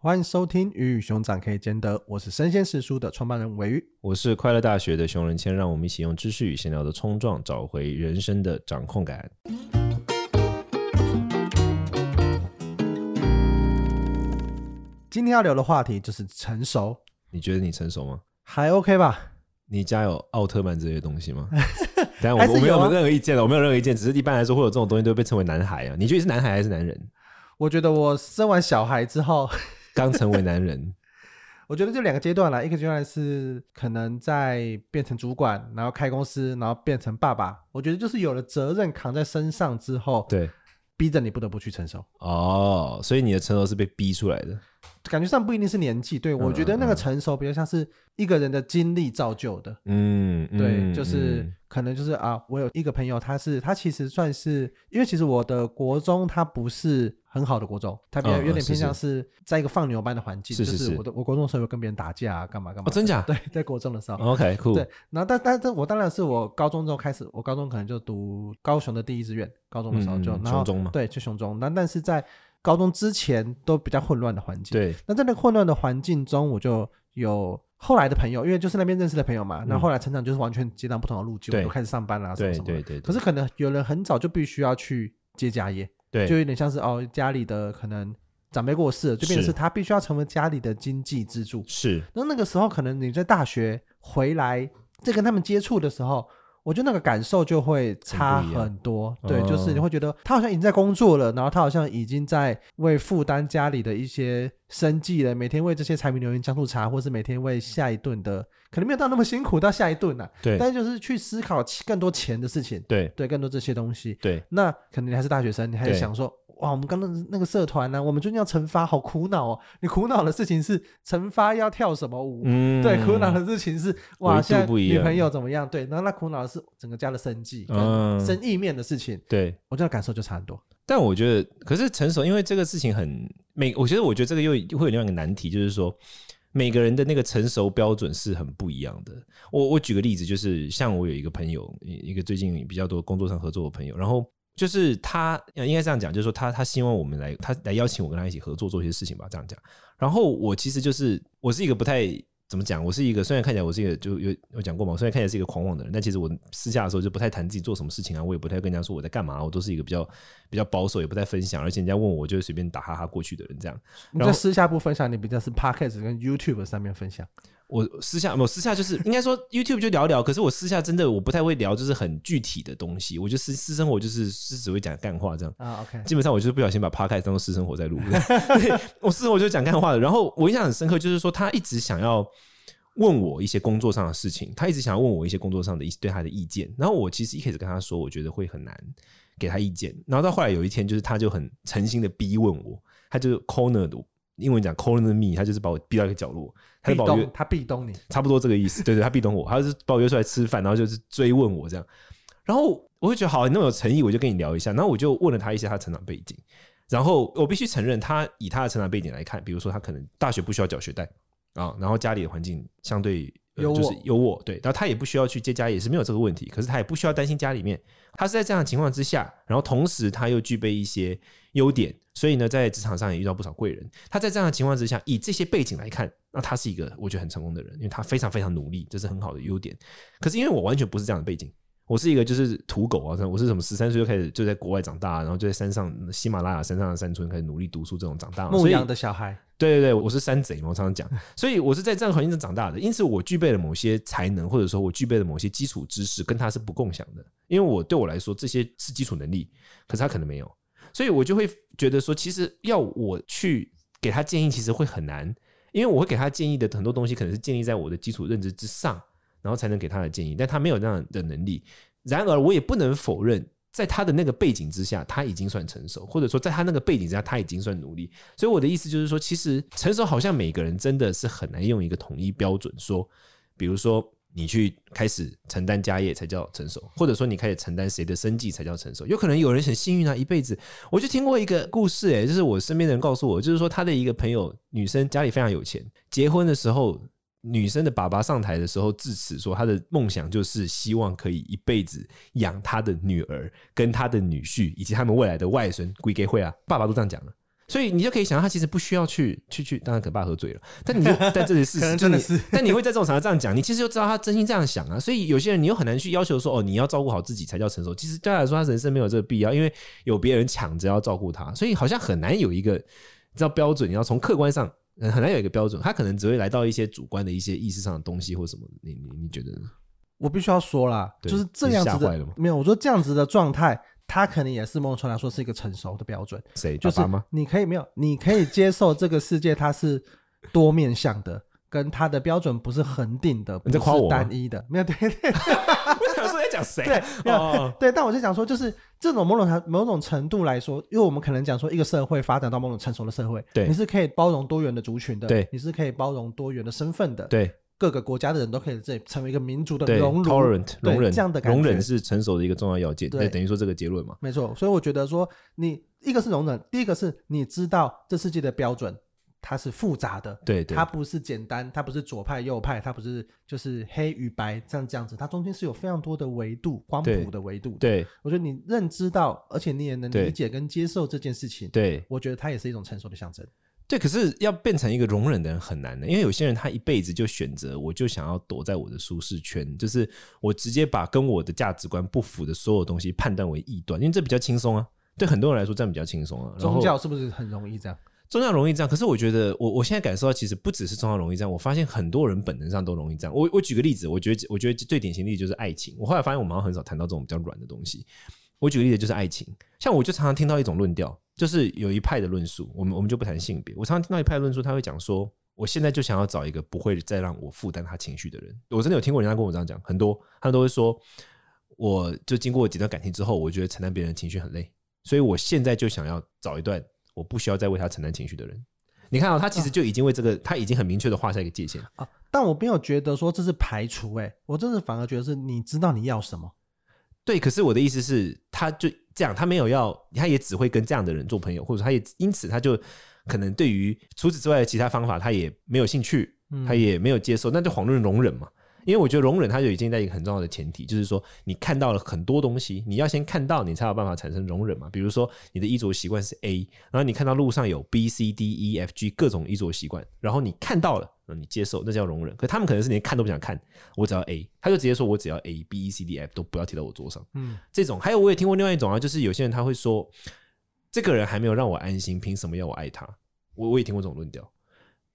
欢迎收听《鱼与熊掌可以兼得》，我是生鲜食书的创办人韦鱼，我是快乐大学的熊仁谦，让我们一起用知识与闲聊的冲撞，找回人生的掌控感。今天要聊的话题就是成熟，你觉得你成熟吗？还 OK 吧？你家有奥特曼这些东西吗？当然我我没有任何意见了，我没有任何意见，只是一般来说会有这种东西都会被称为男孩啊。你觉得是男孩还是男人？我觉得我生完小孩之后。刚成为男人，我觉得就两个阶段啦。一个阶段是可能在变成主管，然后开公司，然后变成爸爸。我觉得就是有了责任扛在身上之后，对，逼着你不得不去承受。哦，所以你的成熟是被逼出来的。感觉上不一定是年纪，对，我觉得那个成熟比较像是一个人的经历造就的。嗯，对，就是可能就是啊，我有一个朋友，他是他其实算是，因为其实我的国中他不是很好的国中，他比较有点偏向是在一个放牛班的环境，就是我的我国中的时候有跟别人打架啊，干嘛干嘛。哦，真假？对，在国中的时候。OK，酷。对，然后但但但我当然是我高中之后开始，我高中可能就读高雄的第一志愿，高中的时候就雄中嘛，对，去雄中。那但是在高中之前都比较混乱的环境，对。那在那个混乱的环境中，我就有后来的朋友，因为就是那边认识的朋友嘛。那、嗯、后来成长就是完全截然不同的路径，我就开始上班啦，什么什么。对对对，对。可是可能有人很早就必须要去接家业，对，就有点像是哦，家里的可能长辈过世了，就变成是他必须要成为家里的经济支柱。是。那那个时候，可能你在大学回来在跟他们接触的时候。我觉得那个感受就会差很多，对，就是你会觉得他好像已经在工作了，然后他好像已经在为负担家里的一些生计了，每天为这些柴米油盐酱醋茶，或是每天为下一顿的，可能没有到那么辛苦到下一顿呐，对，但是就是去思考更多钱的事情，对，对，更多这些东西，对，那可能你还是大学生，你还是想说。哇，我们刚刚那个社团呢、啊，我们最近要成发，好苦恼哦。你苦恼的事情是成发要跳什么舞？嗯，对，苦恼的事情是哇，现在女朋友怎么样？对，然后那苦恼的是整个家的生计跟生意面的事情。嗯、对，我觉得感受就差很多。但我觉得，可是成熟，因为这个事情很每，我觉得，我觉得这个又会有另外一个难题，就是说每个人的那个成熟标准是很不一样的。我我举个例子，就是像我有一个朋友，一个最近比较多工作上合作的朋友，然后。就是他应该这样讲，就是说他他希望我们来，他来邀请我跟他一起合作做一些事情吧，这样讲。然后我其实就是我是一个不太怎么讲，我是一个虽然看起来我是一个就有有讲过嘛，虽然看起来是一个狂妄的人，但其实我私下的时候就不太谈自己做什么事情啊，我也不太跟人家说我在干嘛，我都是一个比较比较保守，也不太分享，而且人家问我，我就随便打哈哈过去的人这样。你在私下不分享，你比较是 Podcast 跟 YouTube 上面分享。我私下，我私下就是应该说 YouTube 就聊聊，可是我私下真的我不太会聊，就是很具体的东西。我就私私生活就是是只会讲干话这样啊。OK，基本上我就是不小心把 Podcast 当做私生活在录。我私生活就讲干话的。然后我印象很深刻，就是说他一直想要问我一些工作上的事情，他一直想要问我一些工作上的一些对他的意见。然后我其实一开始跟他说，我觉得会很难给他意见。然后到后来有一天，就是他就很诚心的逼问我，他就 corner 我。英文讲 corner me，他就是把我逼到一个角落，他就把我约，他壁咚你，差不多这个意思。对对，他壁咚我，他就是把我约出来吃饭，然后就是追问我这样。然后我会觉得好，你那么有诚意，我就跟你聊一下。然后我就问了他一些他的成长背景。然后我必须承认，他以他的成长背景来看，比如说他可能大学不需要缴学贷啊，然后家里的环境相对、呃、就是优渥，对，然后他也不需要去接家，也是没有这个问题。可是他也不需要担心家里面，他是在这样的情况之下，然后同时他又具备一些优点。所以呢，在职场上也遇到不少贵人。他在这样的情况之下，以这些背景来看，那他是一个我觉得很成功的人，因为他非常非常努力，这是很好的优点。可是因为我完全不是这样的背景，我是一个就是土狗啊，我是什么十三岁就开始就在国外长大，然后就在山上喜马拉雅山上的山村开始努力读书这种长大。牧羊的小孩，对对对，我是山贼嘛，我常常讲。所以我是在这样的环境中长大的，因此我具备了某些才能，或者说我具备了某些基础知识，跟他是不共享的。因为我对我来说，这些是基础能力，可是他可能没有。所以我就会觉得说，其实要我去给他建议，其实会很难，因为我会给他建议的很多东西，可能是建立在我的基础认知之上，然后才能给他的建议。但他没有那样的能力。然而，我也不能否认，在他的那个背景之下，他已经算成熟，或者说在他那个背景之下，他已经算努力。所以我的意思就是说，其实成熟好像每个人真的是很难用一个统一标准说，比如说。你去开始承担家业才叫成熟，或者说你开始承担谁的生计才叫成熟。有可能有人很幸运啊，一辈子。我就听过一个故事，诶，就是我身边的人告诉我，就是说他的一个朋友，女生家里非常有钱，结婚的时候，女生的爸爸上台的时候致辞说，他的梦想就是希望可以一辈子养他的女儿跟他的女婿以及他们未来的外孙。归给会啊，爸爸都这样讲了。所以你就可以想到，他其实不需要去去去，当然可爸喝醉了，但你就 在这里事实，真的是，但你会在这种场合这样讲，你其实就知道他真心这样想啊。所以有些人你又很难去要求说，哦，你要照顾好自己才叫成熟。其实对他来说，他人生没有这个必要，因为有别人抢着要照顾他，所以好像很难有一个知道标准。你要从客观上很难有一个标准，他可能只会来到一些主观的一些意识上的东西或什么。你你你觉得呢？我必须要说啦，就是这样子的，没有，我说这样子的状态，他可能也是某种程度来说是一个成熟的标准。谁？就是你可以没有，你可以接受这个世界它是多面向的，跟它的标准不是恒定的，不是单一的。没有，对 对。我想说在讲谁？对，没有，对。但我就想说，就是这种某种某种程度来说，因为我们可能讲说一个社会发展到某种成熟的社会，对，你是可以包容多元的族群的，对，你是可以包容多元的身份的，对。各个国家的人都可以这里成为一个民族的容忍，tolerant 容忍这样的感觉，容忍是成熟的一个重要要件。对，等于说这个结论嘛，没错。所以我觉得说，你一个是容忍，第一个是你知道这世界的标准它是复杂的，对，对，它不是简单，它不是左派右派，它不是就是黑与白这样这样子，它中间是有非常多的维度，光谱的维度。对，我觉得你认知到，而且你也能理解跟接受这件事情，对，我觉得它也是一种成熟的象征。对，可是要变成一个容忍的人很难的，因为有些人他一辈子就选择，我就想要躲在我的舒适圈，就是我直接把跟我的价值观不符的所有东西判断为异端，因为这比较轻松啊。对很多人来说，这样比较轻松啊。宗教是不是很容易这样？宗教容易这样，可是我觉得我我现在感受到，其实不只是宗教容易这样，我发现很多人本能上都容易这样。我我举个例子，我觉得我觉得最典型的例子就是爱情。我后来发现，我们好像很少谈到这种比较软的东西。我举个例子，就是爱情，像我就常常听到一种论调。就是有一派的论述，我们我们就不谈性别。我常常听到一派论述，他会讲说，我现在就想要找一个不会再让我负担他情绪的人。我真的有听过人家跟我这样讲，很多他都会说，我就经过几段感情之后，我觉得承担别人的情绪很累，所以我现在就想要找一段我不需要再为他承担情绪的人。你看哦他其实就已经为这个，他已经很明确的画下一个界限啊。但我没有觉得说这是排除，欸，哎，我真的反而觉得是你知道你要什么。对，可是我的意思是，他就这样，他没有要，他也只会跟这样的人做朋友，或者他也因此他就可能对于除此之外的其他方法，他也没有兴趣，他也没有接受，那就遑论容忍嘛。因为我觉得容忍，它就已经在一个很重要的前提，就是说你看到了很多东西，你要先看到，你才有办法产生容忍嘛。比如说你的衣着习惯是 A，然后你看到路上有 B、C、D、E、F、G 各种衣着习惯，然后你看到了，你接受，那叫容忍。可他们可能是连看都不想看，我只要 A，他就直接说我只要 A、B、E、C、D、F 都不要提到我桌上。嗯，这种还有我也听过另外一种啊，就是有些人他会说，这个人还没有让我安心，凭什么要我爱他？我我也听过这种论调，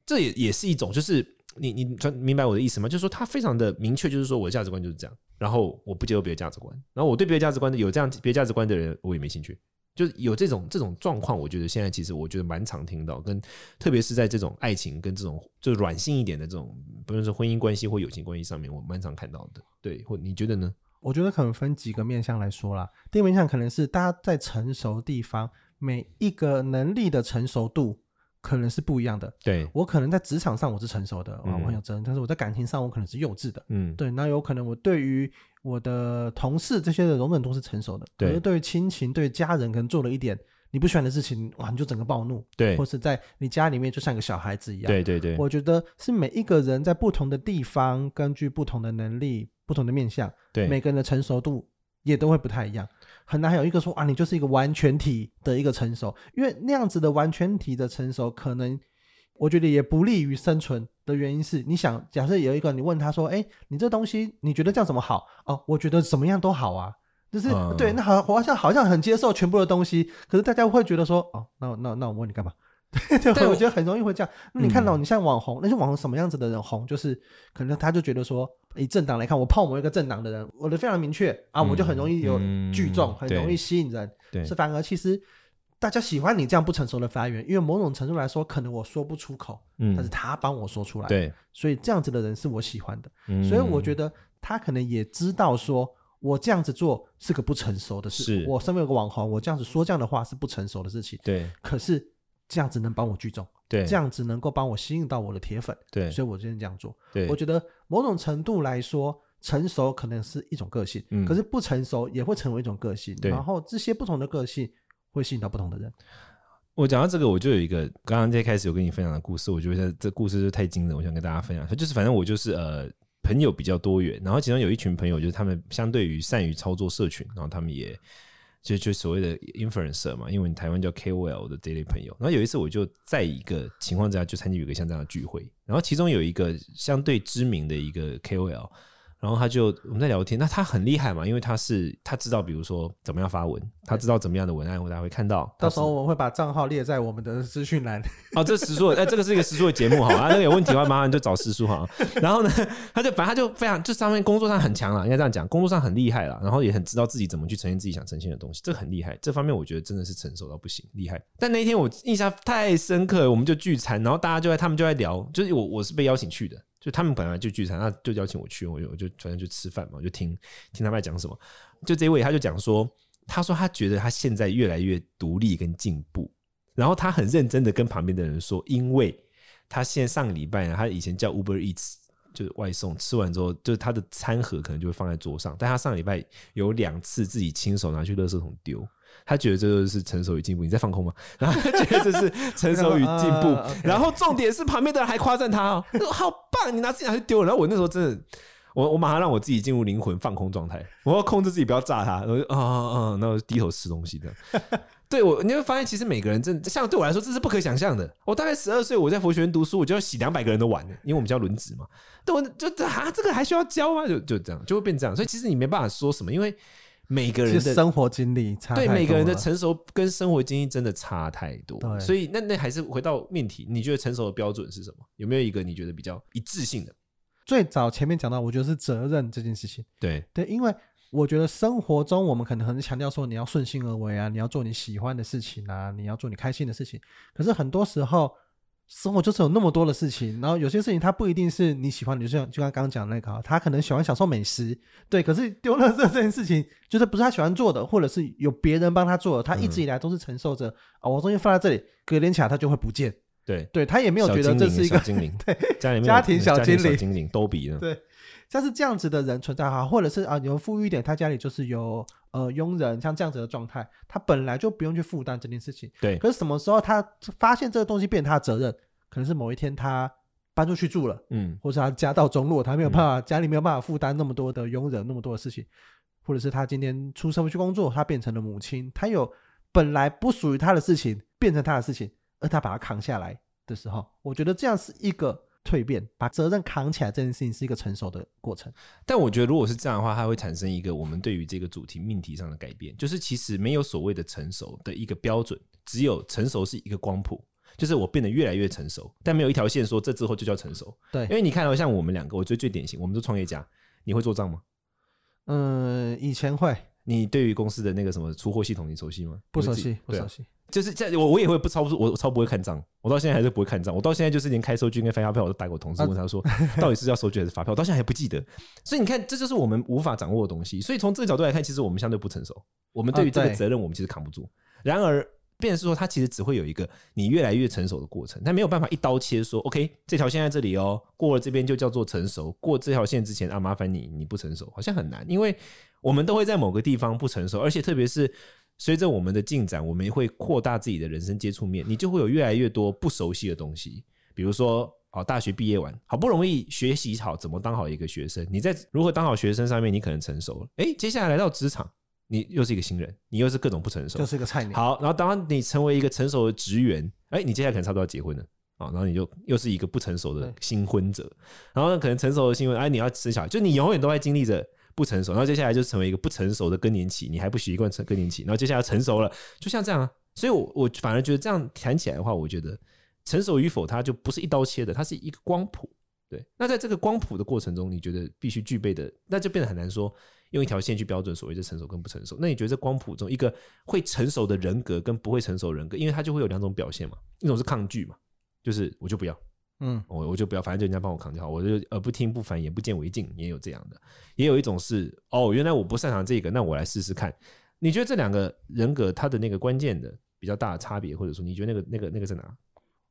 这也也是一种就是。你你明白我的意思吗？就是说他非常的明确，就是说我的价值观就是这样，然后我不接受别的价值观，然后我对别的价值观的有这样别的价值观的人，我也没兴趣。就是有这种这种状况，我觉得现在其实我觉得蛮常听到，跟特别是在这种爱情跟这种就软性一点的这种，不论是婚姻关系或友情关系上面，我蛮常看到的。对，或你觉得呢？我觉得可能分几个面向来说啦。第一个面向可能是大家在成熟地方，每一个能力的成熟度。可能是不一样的。对，我可能在职场上我是成熟的，嗯、我很有责任，但是我在感情上我可能是幼稚的。嗯，对，那有可能我对于我的同事这些的容忍度是成熟的，对，可是对于亲情、对家人，可能做了一点你不喜欢的事情，哇，你就整个暴怒。对，或是在你家里面就像个小孩子一样。对对对，我觉得是每一个人在不同的地方，根据不同的能力、不同的面向，对每个人的成熟度也都会不太一样。很难有一个说啊，你就是一个完全体的一个成熟，因为那样子的完全体的成熟，可能我觉得也不利于生存的原因是，你想假设有一个你问他说，哎，你这东西你觉得这样怎么好？哦，我觉得怎么样都好啊，就是、嗯、对，那好好像好像很接受全部的东西，可是大家会觉得说，哦，那那那我问你干嘛？对，对，我觉得很容易会这样。那你看到你像网红，那些网红什么样子的人红，就是可能他就觉得说，以政党来看，我泡某一个政党的人，我的非常明确啊，我就很容易有聚众，很容易吸引人。对，是反而其实大家喜欢你这样不成熟的发言，因为某种程度来说，可能我说不出口，但是他帮我说出来。对，所以这样子的人是我喜欢的。所以我觉得他可能也知道说，我这样子做是个不成熟的事。我身为一个网红，我这样子说这样的话是不成熟的事情。对，可是。这样子能帮我聚众，对，这样子能够帮我吸引到我的铁粉，对，所以我今天这样做。对，我觉得某种程度来说，成熟可能是一种个性，嗯，可是不成熟也会成为一种个性，对，然后这些不同的个性会吸引到不同的人。我讲到这个，我就有一个刚刚在开始有跟你分享的故事，我觉得这故事就太惊人，我想跟大家分享。就是反正我就是呃朋友比较多元，然后其中有一群朋友就是他们相对于善于操作社群，然后他们也。就就所谓的 influencer 嘛，因为台湾叫 KOL 的这类朋友。然后有一次我就在一个情况之下就参加一个像这样的聚会，然后其中有一个相对知名的一个 KOL。然后他就我们在聊天，那他很厉害嘛，因为他是他知道，比如说怎么样发文，他知道怎么样的文案，大家会看到。到时候我们会把账号列在我们的资讯栏。哦，这时叔，哎，这个是一个时叔的节目哈，啊，那个有问题的话，麻烦就找时叔哈。然后呢，他就反正他就非常，就上面工作上很强了，应该这样讲，工作上很厉害了，然后也很知道自己怎么去呈现自己想呈现的东西，这很厉害。这方面我觉得真的是成熟到不行，厉害。但那一天我印象太深刻了，我们就聚餐，然后大家就在他们就在聊，就是我我是被邀请去的。就他们本来就聚餐，那就邀请我去，我就我就反正就吃饭嘛，我就听听他们讲什么。就这位他就讲说，他说他觉得他现在越来越独立跟进步，然后他很认真的跟旁边的人说，因为他现在上个礼拜呢，他以前叫 Uber Eats 就是外送，吃完之后就是他的餐盒可能就会放在桌上，但他上礼拜有两次自己亲手拿去垃圾桶丢。他觉得这就是成熟与进步，你在放空吗？然后他觉得这是成熟与进步，然后重点是旁边的人还夸赞他哦，说好棒，你拿自己拿去丢了。然后我那时候真的，我我马上让我自己进入灵魂放空状态，我要控制自己不要炸他。我就啊啊啊，然后低头吃东西的。对我，你会发现其实每个人真的像对我来说这是不可想象的。我大概十二岁，我在佛学院读书，我就要洗两百个人的碗，因为我们叫轮子嘛。对，我就啊，这个还需要教吗？就就这样，就会变这样。所以其实你没办法说什么，因为。每个人的生活经历差，对每个人的成熟跟生活经历真的差太多，所以那那还是回到命题，你觉得成熟的标准是什么？有没有一个你觉得比较一致性的？最早前面讲到，我觉得是责任这件事情。对对，因为我觉得生活中我们可能很强调说你要顺心而为啊，你要做你喜欢的事情啊，你要做你开心的事情，可是很多时候。生活就是有那么多的事情，然后有些事情它不一定是你喜欢的，就像就像刚刚讲的那个，他可能喜欢享受美食，对，可是丢垃圾这件事情就是不是他喜欢做的，或者是有别人帮他做的，他一直以来都是承受着啊、嗯哦，我东西放在这里，隔天起来他就会不见，对，对他也没有觉得这是一个精灵，对，家里面家庭小精灵，精灵都比呢，对。像是这样子的人存在哈，或者是啊，有富裕一点，他家里就是有呃佣人，像这样子的状态，他本来就不用去负担这件事情。对。可是什么时候他发现这个东西变他的责任，可能是某一天他搬出去住了，嗯，或者是他家道中落，他没有办法，嗯、家里没有办法负担那么多的佣人，那么多的事情，或者是他今天出社会去工作，他变成了母亲，他有本来不属于他的事情变成他的事情，而他把它扛下来的时候，我觉得这样是一个。蜕变，把责任扛起来这件事情是一个成熟的过程。但我觉得，如果是这样的话，它会产生一个我们对于这个主题命题上的改变，就是其实没有所谓的成熟的一个标准，只有成熟是一个光谱，就是我变得越来越成熟，但没有一条线说这之后就叫成熟。对，因为你看到像我们两个，我觉得最典型，我们是创业家，你会做账吗？嗯，以前会。你对于公司的那个什么出货系统，你熟悉吗？不熟悉，不熟悉。就是这样，我我也会不超不，我超不会看账。我到现在还是不会看账。我到现在就是连开收据跟发发票，我都打给我同事问他说，到底是要收据还是发票？我到现在还不记得。所以你看，这就是我们无法掌握的东西。所以从这个角度来看，其实我们相对不成熟。我们对于这个责任，我们其实扛不住。然而，变成是说，它其实只会有一个你越来越成熟的过程，但没有办法一刀切说，OK，这条线在这里哦，过了这边就叫做成熟。过这条线之前啊，麻烦你你不成熟，好像很难，因为我们都会在某个地方不成熟，而且特别是。随着我们的进展，我们会扩大自己的人生接触面，你就会有越来越多不熟悉的东西。比如说，哦，大学毕业完，好不容易学习好怎么当好一个学生，你在如何当好学生上面，你可能成熟了。诶，接下来来到职场，你又是一个新人，你又是各种不成熟，就是一个菜鸟。好，然后当你成为一个成熟的职员，诶，你接下来可能差不多要结婚了啊，然后你就又是一个不成熟的新婚者，然后可能成熟的新婚，哎，你要生小孩，就你永远都在经历着。不成熟，然后接下来就成为一个不成熟的更年期，你还不习惯成更年期，然后接下来成熟了，就像这样啊。所以我，我反而觉得这样谈起来的话，我觉得成熟与否，它就不是一刀切的，它是一个光谱。对，那在这个光谱的过程中，你觉得必须具备的，那就变得很难说用一条线去标准所谓的成熟跟不成熟。那你觉得这光谱中，一个会成熟的人格跟不会成熟人格，因为它就会有两种表现嘛，一种是抗拒嘛，就是我就不要。嗯，我我就不要，反正就人家帮我扛就好，我就呃不听不烦，眼不见为净，也有这样的，也有一种是哦，原来我不擅长这个，那我来试试看。你觉得这两个人格他的那个关键的比较大的差别，或者说你觉得那个那个那个在哪？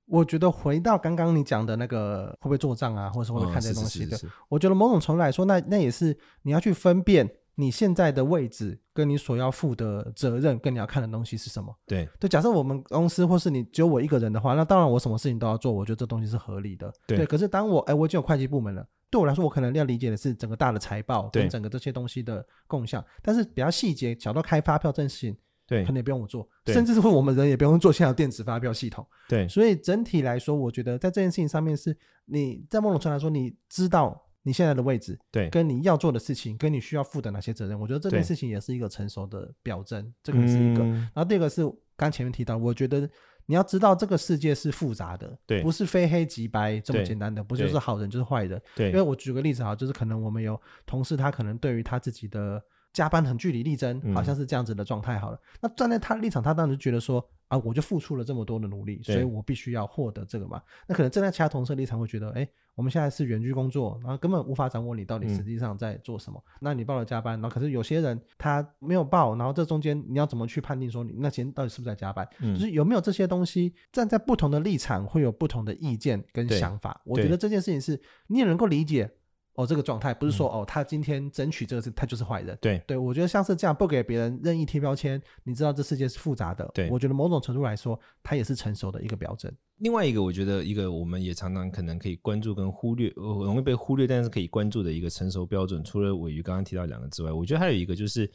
我觉得回到刚刚你讲的那个会不会做账啊，或者是会不会看这些东西的，我觉得某种程度来说，那那也是你要去分辨你现在的位置跟你所要负的责任，跟你要看的东西是什么？对对，假设我们公司或是你只有我一个人的话，那当然我什么事情都要做，我觉得这东西是合理的。对，对可是当我哎，我已经有会计部门了，对我来说，我可能要理解的是整个大的财报跟整个这些东西的共享，但是比较细节，小到开发票这种事情。对，可能也不用我做，甚至是我们人也不用做，现在有电子发票系统。对，所以整体来说，我觉得在这件事情上面，是你在某种程度来说，你知道你现在的位置，对，跟你要做的事情，跟你需要负的哪些责任，我觉得这件事情也是一个成熟的表征。这个是一个。然后第二个是刚前面提到，我觉得你要知道这个世界是复杂的，对，不是非黑即白这么简单的，不就是好人就是坏人。对，因为我举个例子哈，就是可能我们有同事，他可能对于他自己的。加班很据理力争，好像是这样子的状态。好了，嗯，那站在他立场，他当时觉得说啊，我就付出了这么多的努力，所以我必须要获得这个嘛。那可能站在其他同事立场会觉得，哎，我们现在是远距工作，然后根本无法掌握你到底实际上在做什么。嗯，那你报了加班，然后可是有些人他没有报，然后这中间你要怎么去判定说你那钱到底是不是在加班？嗯，就是有没有这些东西，站在不同的立场会有不同的意见跟想法。我觉得这件事情是你也能够理解。哦，这个状态不是说、嗯、哦，他今天争取这个事，他就是坏人。对对，我觉得像是这样不给别人任意贴标签，你知道这世界是复杂的。对，我觉得某种程度来说，它也是成熟的一个标准。另外一个，我觉得一个我们也常常可能可以关注跟忽略，呃，容易被忽略，但是可以关注的一个成熟标准，除了尾鱼刚刚提到两个之外，我觉得还有一个就是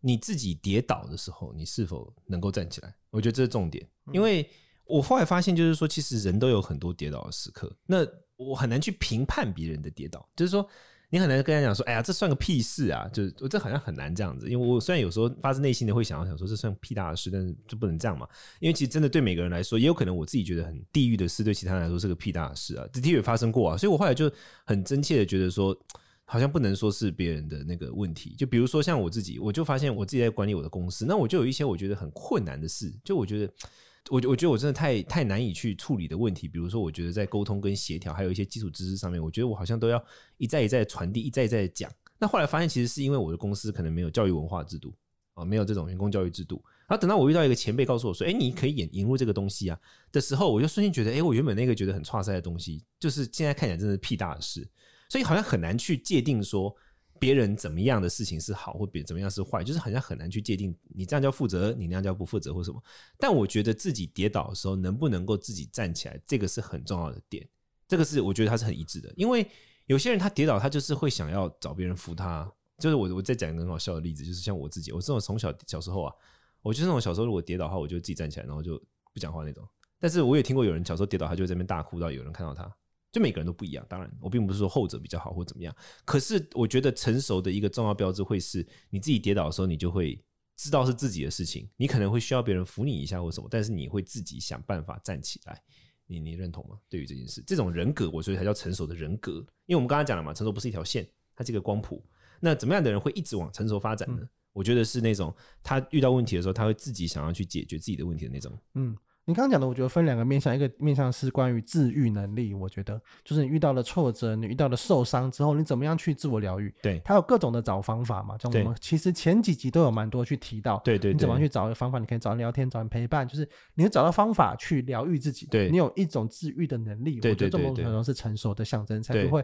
你自己跌倒的时候，你是否能够站起来？我觉得这是重点，因为我后来发现，就是说，其实人都有很多跌倒的时刻，那我很难去评判别人的跌倒，就是说。你很难跟他讲说，哎呀，这算个屁事啊！就我这好像很难这样子，因为我虽然有时候发自内心的会想要想说，这算屁大的事，但是就不能这样嘛。因为其实真的对每个人来说，也有可能我自己觉得很地狱的事，对其他人来说是个屁大的事啊。的确也发生过啊，所以我后来就很真切的觉得说，好像不能说是别人的那个问题。就比如说像我自己，我就发现我自己在管理我的公司，那我就有一些我觉得很困难的事，就我觉得。我我觉得我真的太太难以去处理的问题，比如说，我觉得在沟通跟协调，还有一些基础知识上面，我觉得我好像都要一再一再传递，一再一再讲。那后来发现，其实是因为我的公司可能没有教育文化制度啊，没有这种员工教育制度。然后等到我遇到一个前辈告诉我说：“哎，你可以引引入这个东西啊”的时候，我就瞬间觉得：“哎，我原本那个觉得很差塞的东西，就是现在看起来真的是屁大的事。”所以好像很难去界定说。别人怎么样的事情是好，或别人怎么样是坏，就是好像很难去界定。你这样叫负责，你那样叫不负责，或什么。但我觉得自己跌倒的时候，能不能够自己站起来，这个是很重要的点。这个是我觉得他是很一致的，因为有些人他跌倒，他就是会想要找别人扶他。就是我我再讲一个很好笑的例子，就是像我自己，我这种从小小时候啊，我就是那种小时候如果跌倒的话，我就自己站起来，然后就不讲话那种。但是我也听过有人小时候跌倒，他就在那边大哭，到有人看到他。就每个人都不一样，当然我并不是说后者比较好或怎么样，可是我觉得成熟的一个重要标志会是你自己跌倒的时候，你就会知道是自己的事情，你可能会需要别人扶你一下或什么，但是你会自己想办法站起来。你你认同吗？对于这件事，这种人格，我觉得才叫成熟的人格。因为我们刚刚讲了嘛，成熟不是一条线，它是一个光谱。那怎么样的人会一直往成熟发展呢？嗯、我觉得是那种他遇到问题的时候，他会自己想要去解决自己的问题的那种。嗯。你刚刚讲的，我觉得分两个面向，一个面向是关于治愈能力，我觉得就是你遇到了挫折，你遇到了受伤之后，你怎么样去自我疗愈？对，它有各种的找方法嘛，像我们其实前几集都有蛮多去提到，对对，你怎么样去找一个方法？你可以找人聊天，找人陪伴，就是你会找到方法去疗愈自己。对，你有一种治愈的能力，我觉得这种可能是成熟的象征，才不会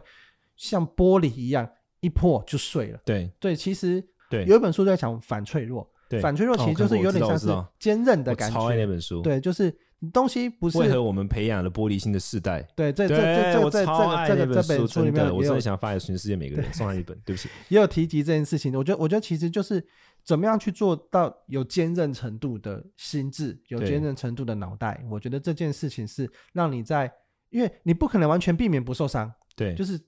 像玻璃一样一破就碎了。对对，其实对有一本书在讲反脆弱，反脆弱其实就是有点像是坚韧的感觉。超爱那本书，对，就是。东西不是为何我们培养了玻璃心的世代？对，这这这这这这个这本书里面，我真的想发给全世界每个人送他一本。对不起，也有提及这件事情。我觉得，我觉得其实就是怎么样去做到有坚韧程度的心智，有坚韧程度的脑袋。我觉得这件事情是让你在，因为你不可能完全避免不受伤。对，就是。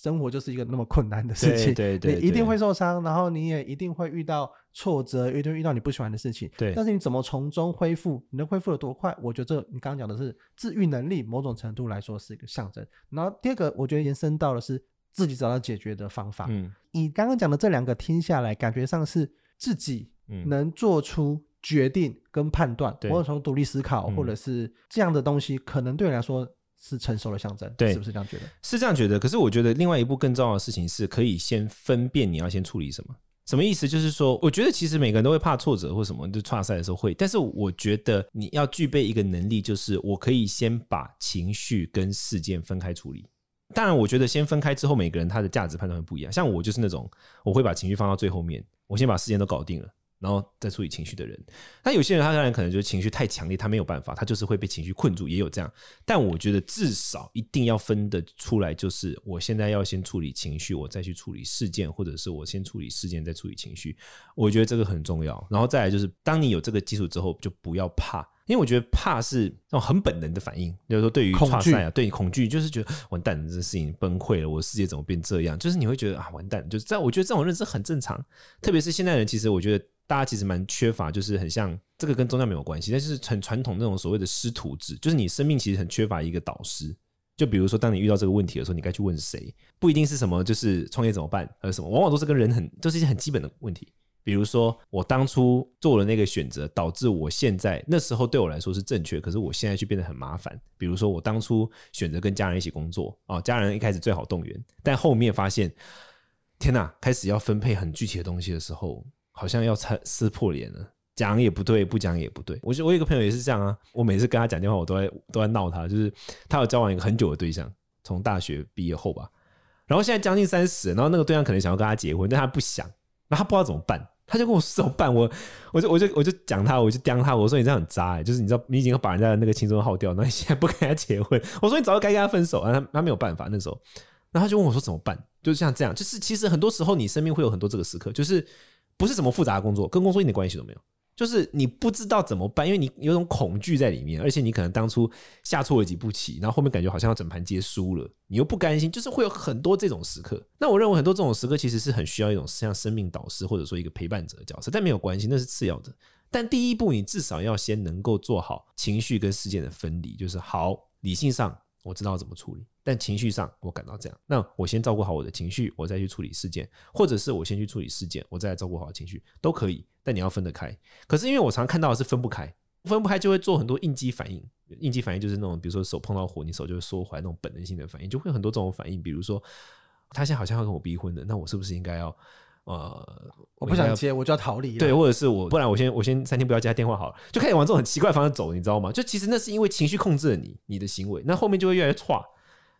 生活就是一个那么困难的事情，对对对，你一定会受伤，然后你也一定会遇到挫折，一定会遇到你不喜欢的事情。对，但是你怎么从中恢复？你能恢复得多快？我觉得这你刚刚讲的是治愈能力，某种程度来说是一个象征。然后第二个，我觉得延伸到的是自己找到解决的方法。嗯，你刚刚讲的这两个听下来，感觉上是自己能做出决定跟判断，或者从独立思考，或者是这样的东西，可能对你来说。是成熟的象征，对，是不是这样觉得？是这样觉得。可是我觉得另外一步更重要的事情是，可以先分辨你要先处理什么。什么意思？就是说，我觉得其实每个人都会怕挫折或什么，就创赛的时候会。但是我觉得你要具备一个能力，就是我可以先把情绪跟事件分开处理。当然，我觉得先分开之后，每个人他的价值判断会不一样。像我就是那种，我会把情绪放到最后面，我先把事件都搞定了。然后再处理情绪的人，那有些人他当然可能就是情绪太强烈，他没有办法，他就是会被情绪困住，也有这样。但我觉得至少一定要分得出来，就是我现在要先处理情绪，我再去处理事件，或者是我先处理事件再处理情绪。我觉得这个很重要。然后再来就是，当你有这个基础之后，就不要怕，因为我觉得怕是那种很本能的反应。比如说对于剉赛啊，对你恐惧，就是觉得完蛋，这事情崩溃了，我的世界怎么变这样？就是你会觉得啊，完蛋，就是在我觉得这种认知很正常。特别是现代人，其实我觉得。大家其实蛮缺乏，就是很像这个跟宗教没有关系，但是很传统那种所谓的师徒制，就是你生命其实很缺乏一个导师。就比如说，当你遇到这个问题的时候，你该去问谁？不一定是什么，就是创业怎么办，还是什么，往往都是跟人很，都是一些很基本的问题。比如说，我当初做了那个选择，导致我现在那时候对我来说是正确，可是我现在却变得很麻烦。比如说，我当初选择跟家人一起工作，哦，家人一开始最好动员，但后面发现，天哪，开始要分配很具体的东西的时候。好像要拆撕破脸了，讲也不对，不讲也不对。我我有一个朋友也是这样啊，我每次跟他讲电话，我都在都在闹他，就是他有交往一个很久的对象，从大学毕业后吧，然后现在将近三十，然后那个对象可能想要跟他结婚，但他不想，然后他不知道怎么办，他就跟我说怎么办，我我就我就我就讲他，我就刁他，我说你这样很渣欸，就是你知道你已经把人家的那个青春耗掉，那你现在不跟他结婚，我说你早就该跟他分手，他他没有办法那时候，然后他就问我说怎么办，就是像这样，就是其实很多时候你身边会有很多这个时刻，就是。不是什么复杂的工作，跟工作一点关系都没有。就是你不知道怎么办，因为你有种恐惧在里面，而且你可能当初下错了几步棋，然后后面感觉好像要整盘皆输了，你又不甘心，就是会有很多这种时刻。那我认为很多这种时刻其实是很需要一种像生命导师或者说一个陪伴者的角色，但没有关系，那是次要的。但第一步，你至少要先能够做好情绪跟事件的分离，就是好，理性上我知道怎么处理。但情绪上，我感到这样，那我先照顾好我的情绪，我再去处理事件，或者是我先去处理事件，我再来照顾好情绪，都可以。但你要分得开。可是因为我常看到的是分不开，分不开就会做很多应激反应。应激反应就是那种，比如说手碰到火，你手就会缩回来，那种本能性的反应，就会有很多这种反应。比如说，他现在好像要跟我逼婚的，那我是不是应该要？呃，我不想接，我就要逃离。对，或者是我，不然我先我先三天不要接他电话好了，就开始往这种很奇怪的方向走，你知道吗？就其实那是因为情绪控制了你，你的行为，那后面就会越来越差。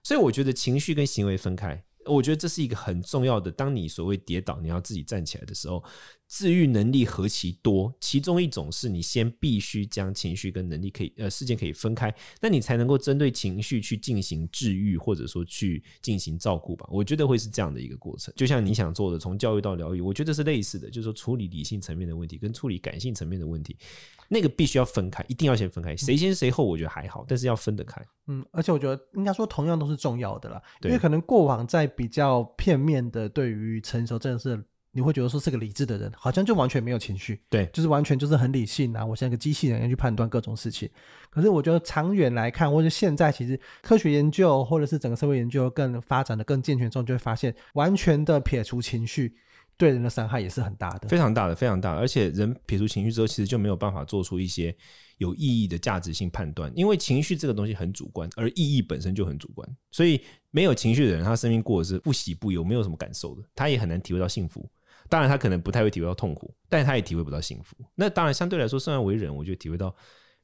所以我觉得情绪跟行为分开，我觉得这是一个很重要的。当你所谓跌倒，你要自己站起来的时候，治愈能力何其多。其中一种是你先必须将情绪跟能力可以呃事件可以分开，那你才能够针对情绪去进行治愈，或者说去进行照顾吧。我觉得会是这样的一个过程。就像你想做的，从教育到疗愈，我觉得是类似的，就是说处理理性层面的问题跟处理感性层面的问题。那个必须要分开，一定要先分开。谁先谁后，我觉得还好，但是要分得开。嗯，而且我觉得应该说同样都是重要的啦。因为可能过往在比较片面的对于成熟这件事，你会觉得说是个理智的人，好像就完全没有情绪。对，就是完全就是很理性啊，我像一个机器人一样去判断各种事情。可是我觉得长远来看，或者现在其实科学研究或者是整个社会研究更发展的更健全之后，就会发现完全的撇除情绪。对人的伤害也是很大的，非常大的，非常大的。而且人撇除情绪之后，其实就没有办法做出一些有意义的价值性判断，因为情绪这个东西很主观，而意义本身就很主观。所以没有情绪的人，他生命过的是不喜不忧，没有什么感受的，他也很难体会到幸福。当然，他可能不太会体会到痛苦，但是他也体会不到幸福。那当然，相对来说，生而为人，我觉得体会到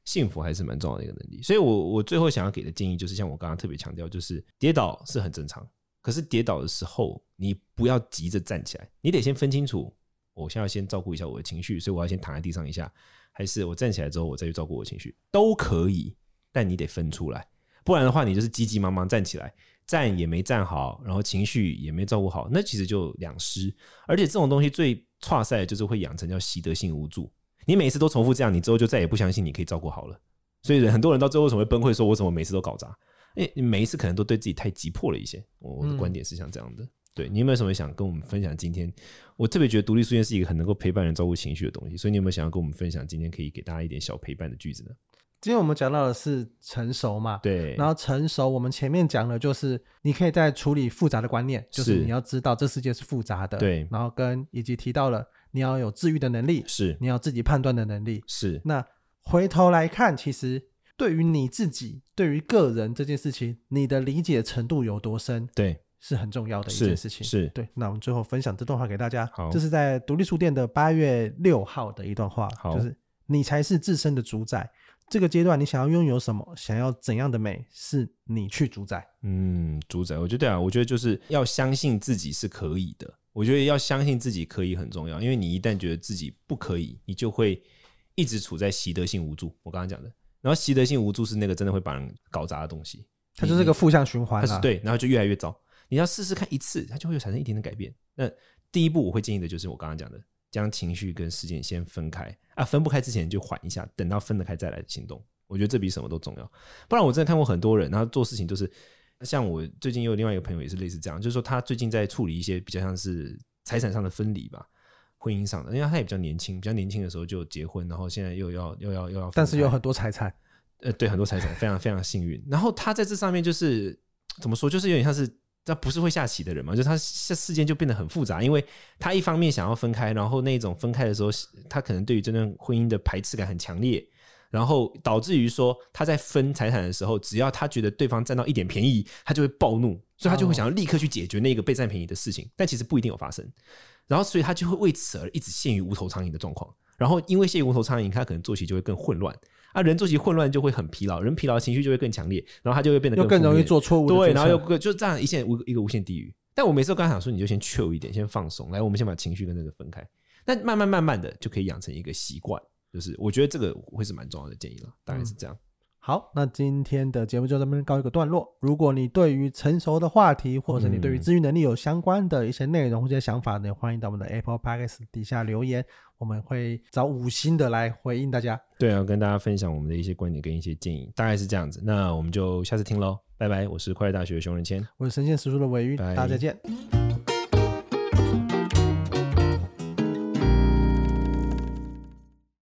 幸福还是蛮重要的一个能力。所以我我最后想要给的建议就是，像我刚刚特别强调，就是跌倒是很正常。可是跌倒的时候，你不要急着站起来，你得先分清楚，我现在要先照顾一下我的情绪，所以我要先躺在地上一下，还是我站起来之后我再去照顾我情绪，都可以。但你得分出来，不然的话，你就是急急忙忙站起来，站也没站好，然后情绪也没照顾好，那其实就两失。而且这种东西最差赛的就是会养成叫习得性无助，你每次都重复这样，你之后就再也不相信你可以照顾好了。所以人很多人到最后为什么会崩溃，说我怎么每次都搞砸？因为你每一次可能都对自己太急迫了一些，我的观点是像这样的。嗯、对，你有没有什么想跟我们分享？今天我特别觉得独立书店是一个很能够陪伴人、照顾情绪的东西，所以你有没有想要跟我们分享？今天可以给大家一点小陪伴的句子呢？今天我们讲到的是成熟嘛？对。然后成熟，我们前面讲的就是你可以在处理复杂的观念，就是你要知道这世界是复杂的。对。然后跟以及提到了你要有治愈的能力，是。你要自己判断的能力，是。那回头来看，其实。对于你自己，对于个人这件事情，你的理解程度有多深？对，是很重要的一件事情。是，是对。那我们最后分享这段话给大家。好，这是在独立书店的八月六号的一段话。好，就是你才是自身的主宰，这个阶段你想要拥有什么，想要怎样的美，是你去主宰。嗯，主宰，我觉得对啊，我觉得就是要相信自己是可以的。我觉得要相信自己可以很重要，因为你一旦觉得自己不可以，你就会一直处在习得性无助。我刚刚讲的，然后习得性无助是那个真的会把人搞砸的东西，它就是个负向循环啊。对，然后就越来越糟。你要试试看一次，它就会有产生一点点改变。那第一步我会建议的就是我刚刚讲的，将情绪跟事件先分开啊，分不开之前就缓一下，等到分得开再来行动。我觉得这比什么都重要。不然我真的看过很多人，然后做事情就是。像我最近有另外一个朋友也是类似这样，就是说他最近在处理一些比较像是财产上的分离吧，婚姻上的，因为他也比较年轻，比较年轻的时候就结婚，然后现在又要又要又要，但是有很多财产，呃，对，很多财产非常非常幸运。然后他在这上面就是怎么说，就是有点像是他不是会下棋的人嘛，就是他这事件就变得很复杂，因为他一方面想要分开，然后那种分开的时候，他可能对于这段婚姻的排斥感很强烈。然后导致于说，他在分财产的时候，只要他觉得对方占到一点便宜，他就会暴怒，所以他就会想要立刻去解决那个被占便宜的事情，但其实不一定有发生。然后，所以他就会为此而一直陷于无头苍蝇的状况。然后，因为陷于无头苍蝇，他可能作息就会更混乱。啊，人作息混乱就会很疲劳，人疲劳情绪就会更强烈，然后他就会变得更，更容易做错误。对，然后又就这样一线无一个无限地狱。但我每次都刚想说，你就先 chill 一点，先放松，来，我们先把情绪跟那个分开。那慢慢慢慢的就可以养成一个习惯。就是我觉得这个会是蛮重要的建议了，大概是这样。嗯、好，那今天的节目就这边告一个段落。如果你对于成熟的话题，或者你对于自愈能力有相关的一些内容或者想法呢，欢迎到我们的 Apple Podcast 底下留言，我们会找五星的来回应大家。对啊，跟大家分享我们的一些观点跟一些建议，大概是这样子。那我们就下次听喽，拜拜。我是快乐大学的熊仁谦，我是神仙师叔的韦玉，大家再见。